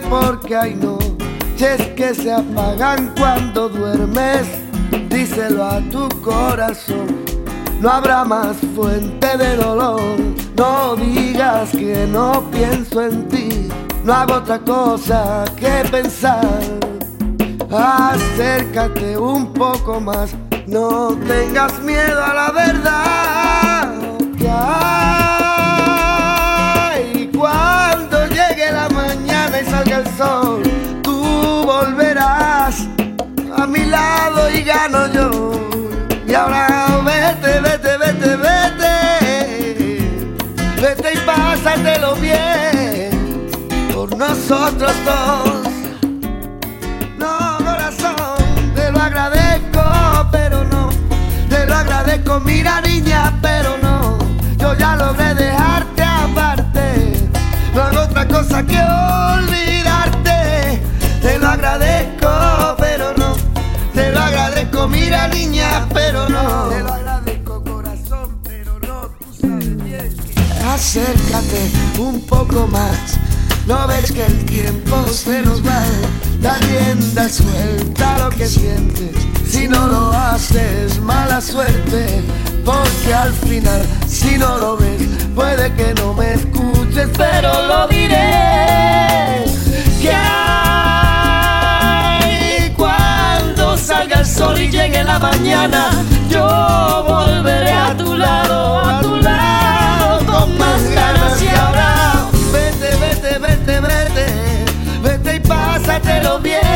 porque hay noches que se apagan cuando duermes. Díselo a tu corazón, no habrá más fuente de dolor. No digas que no pienso en ti, no hago otra cosa que pensar. Acércate un poco más, no tengas miedo a la verdad. Que y gano yo. Y ahora vete, vete, vete, vete, vete y pásatelo bien por nosotros dos. No, corazón, te lo agradezco, pero no. Te lo agradezco, mira niña, pero no. Yo ya logré dejarte niña, pero no. Te lo agradezco, corazón, pero no. Tú sabes bien que- Acércate un poco más. No ves que el tiempo se nos va. Da rienda suelta lo que sientes. Si no lo haces, mala suerte. Porque al final, si no lo ves, puede que no me escuches, pero lo diré. Que salga el sol y llegue la mañana, yo volveré a tu lado, a tu lado, con más ganas y ahora. Vete, vete, vete, vete, vete y pásatelo bien.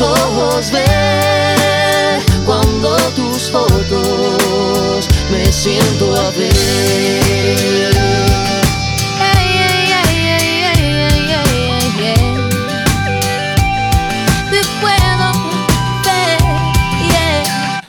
ojos ver cuando tus fotos me siento a ver.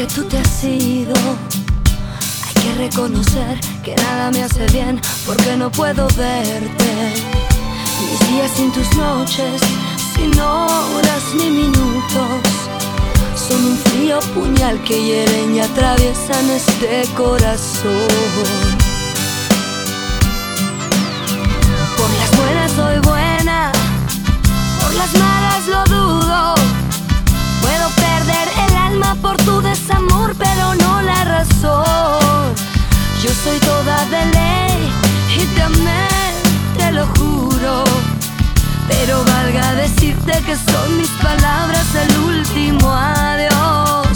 Que tú te has ido. Hay que reconocer que nada me hace bien porque no puedo verte. Mis días sin tus noches, sin horas ni minutos, son un frío puñal que hieren y atraviesan este corazón. Por las buenas soy buena, soy toda de ley y te amé, te lo juro. Pero valga decirte que son mis palabras el último adiós,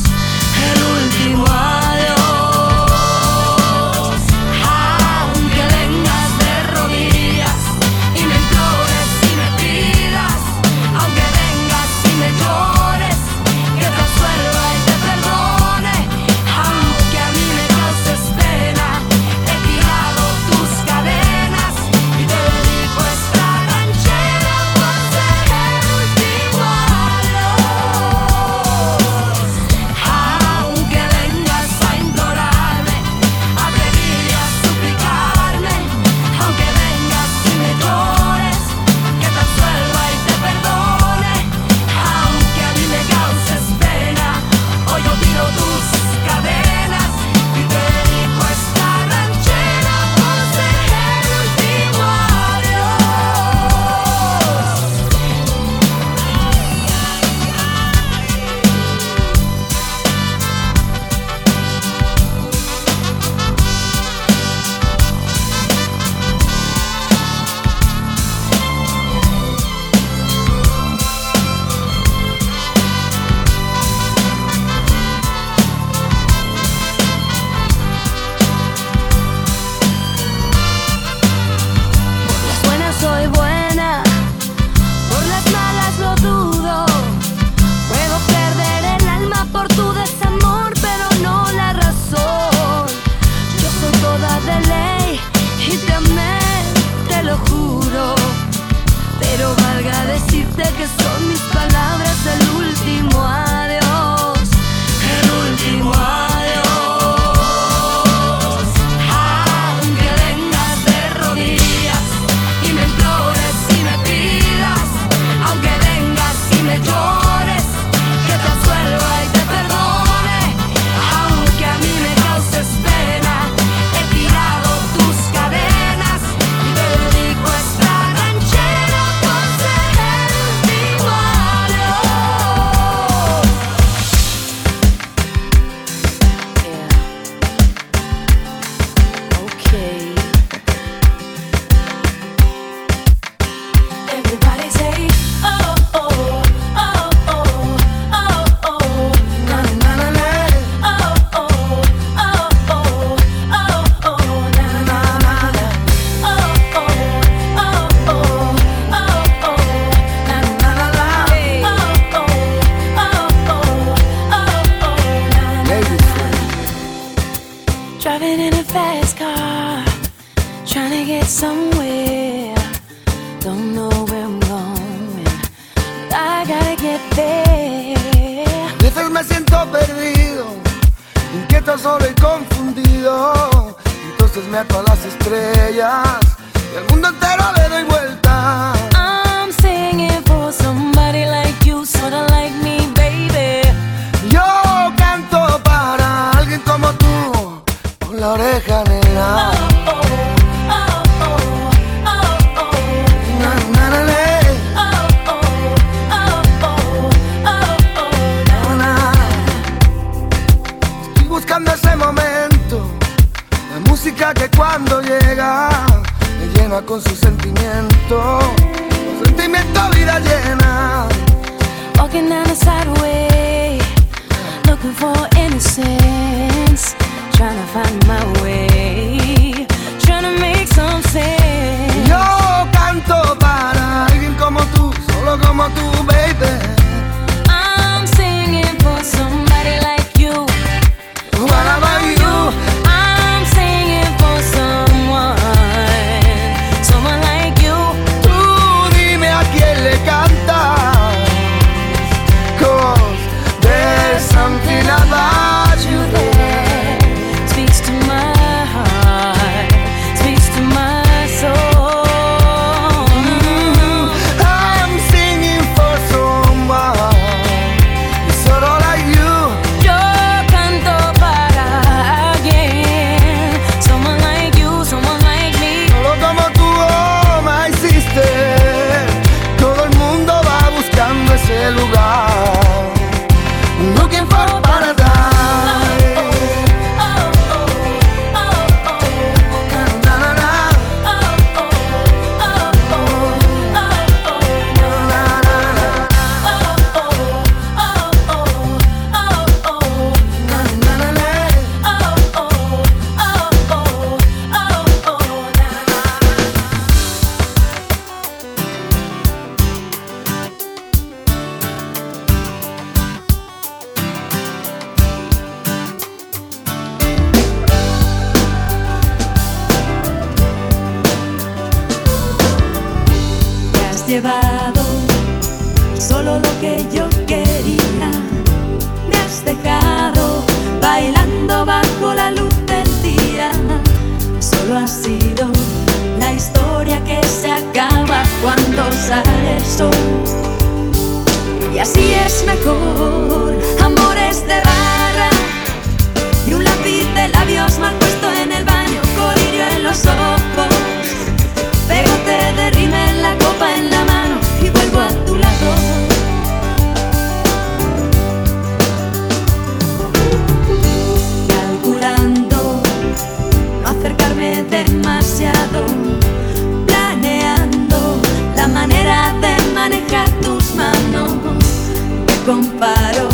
paro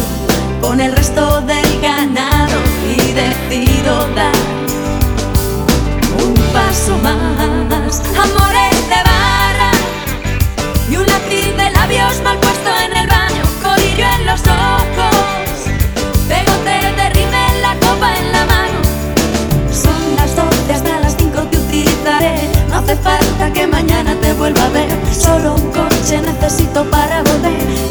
con el resto del ganado y decido dar un paso más. Amores de barra y un latir de labios mal puesto en el baño, corillo en los ojos, pegote de rimel, la copa en la mano. Son las 12 hasta las 5 te utilizaré, no hace falta que mañana te vuelva a ver, solo un coche necesito para volver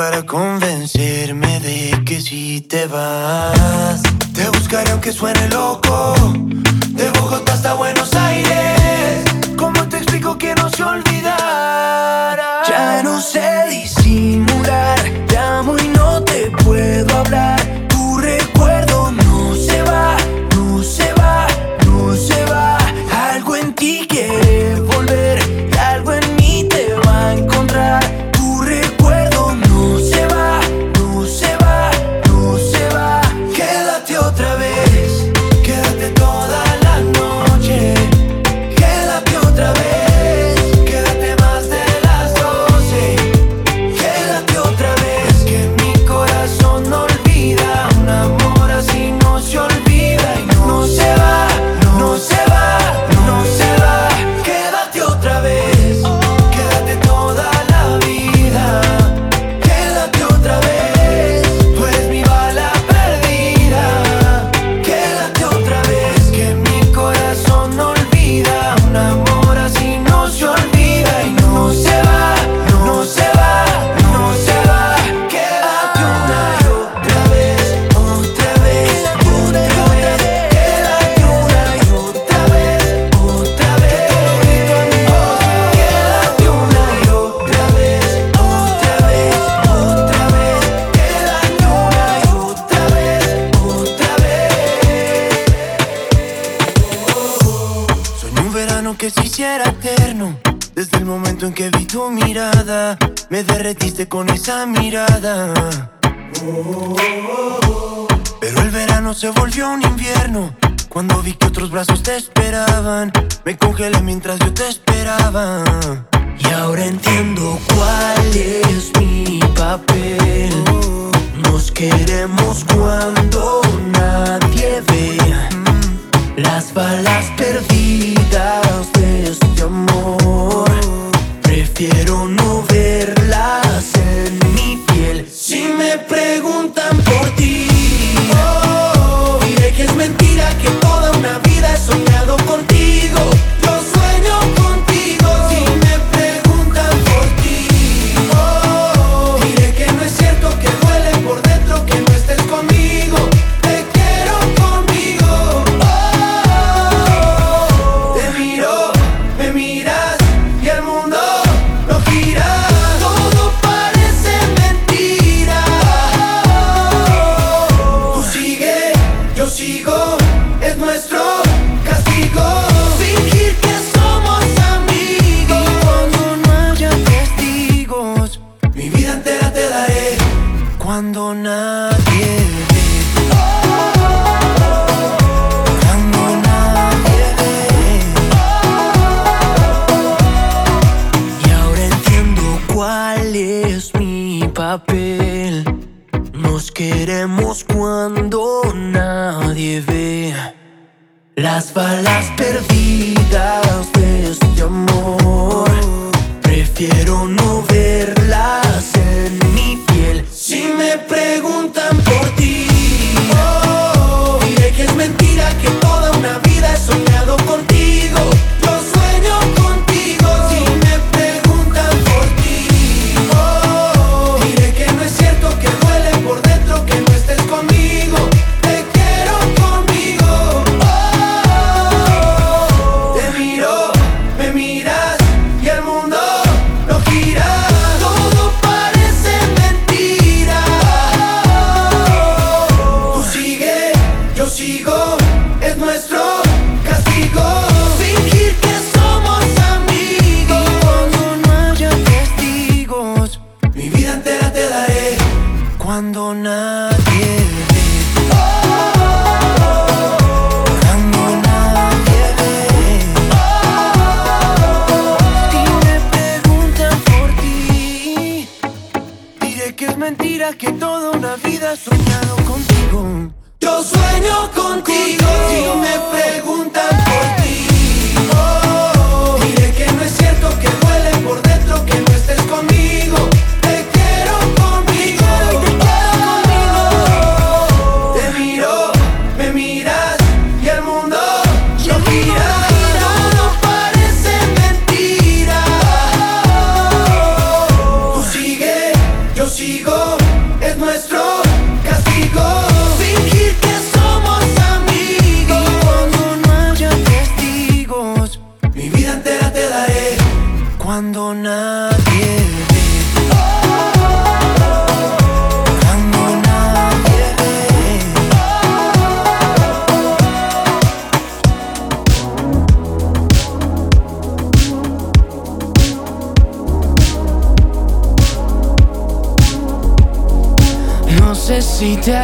para convencerme de que si te vas, te buscaré aunque suene loco con esa mirada. Pero el verano se volvió un invierno. Cuando vi que otros brazos te esperaban, me congelé mientras yo te esperaba. Y ahora entiendo cuál es mi papel. Nos queremos cuando nadie ve las balas perdidas de este amor Prefiero no verlas en mi piel. Si me preguntan por ti, oh, diré que es mentira que toda una vida he soñado contigo. balas No sé si te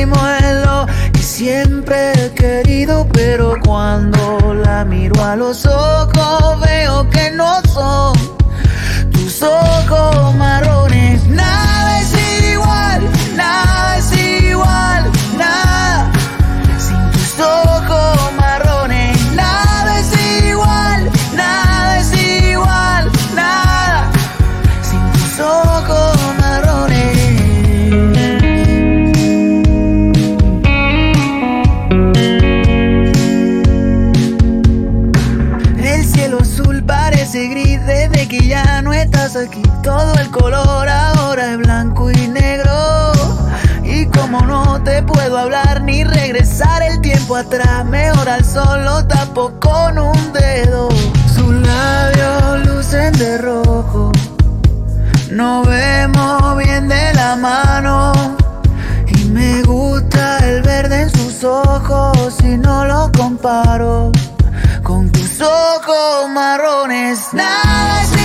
primo siempre he querido, pero cuando la miro a los ojos veo que no son tus ojos. puedo hablar ni regresar el tiempo atrás. Mejor al sol lo tapo con un dedo. Sus labios lucen de rojo. Nos vemos bien de la mano. Y me gusta el verde en sus ojos. Si no lo comparo con tus ojos marrones. Nada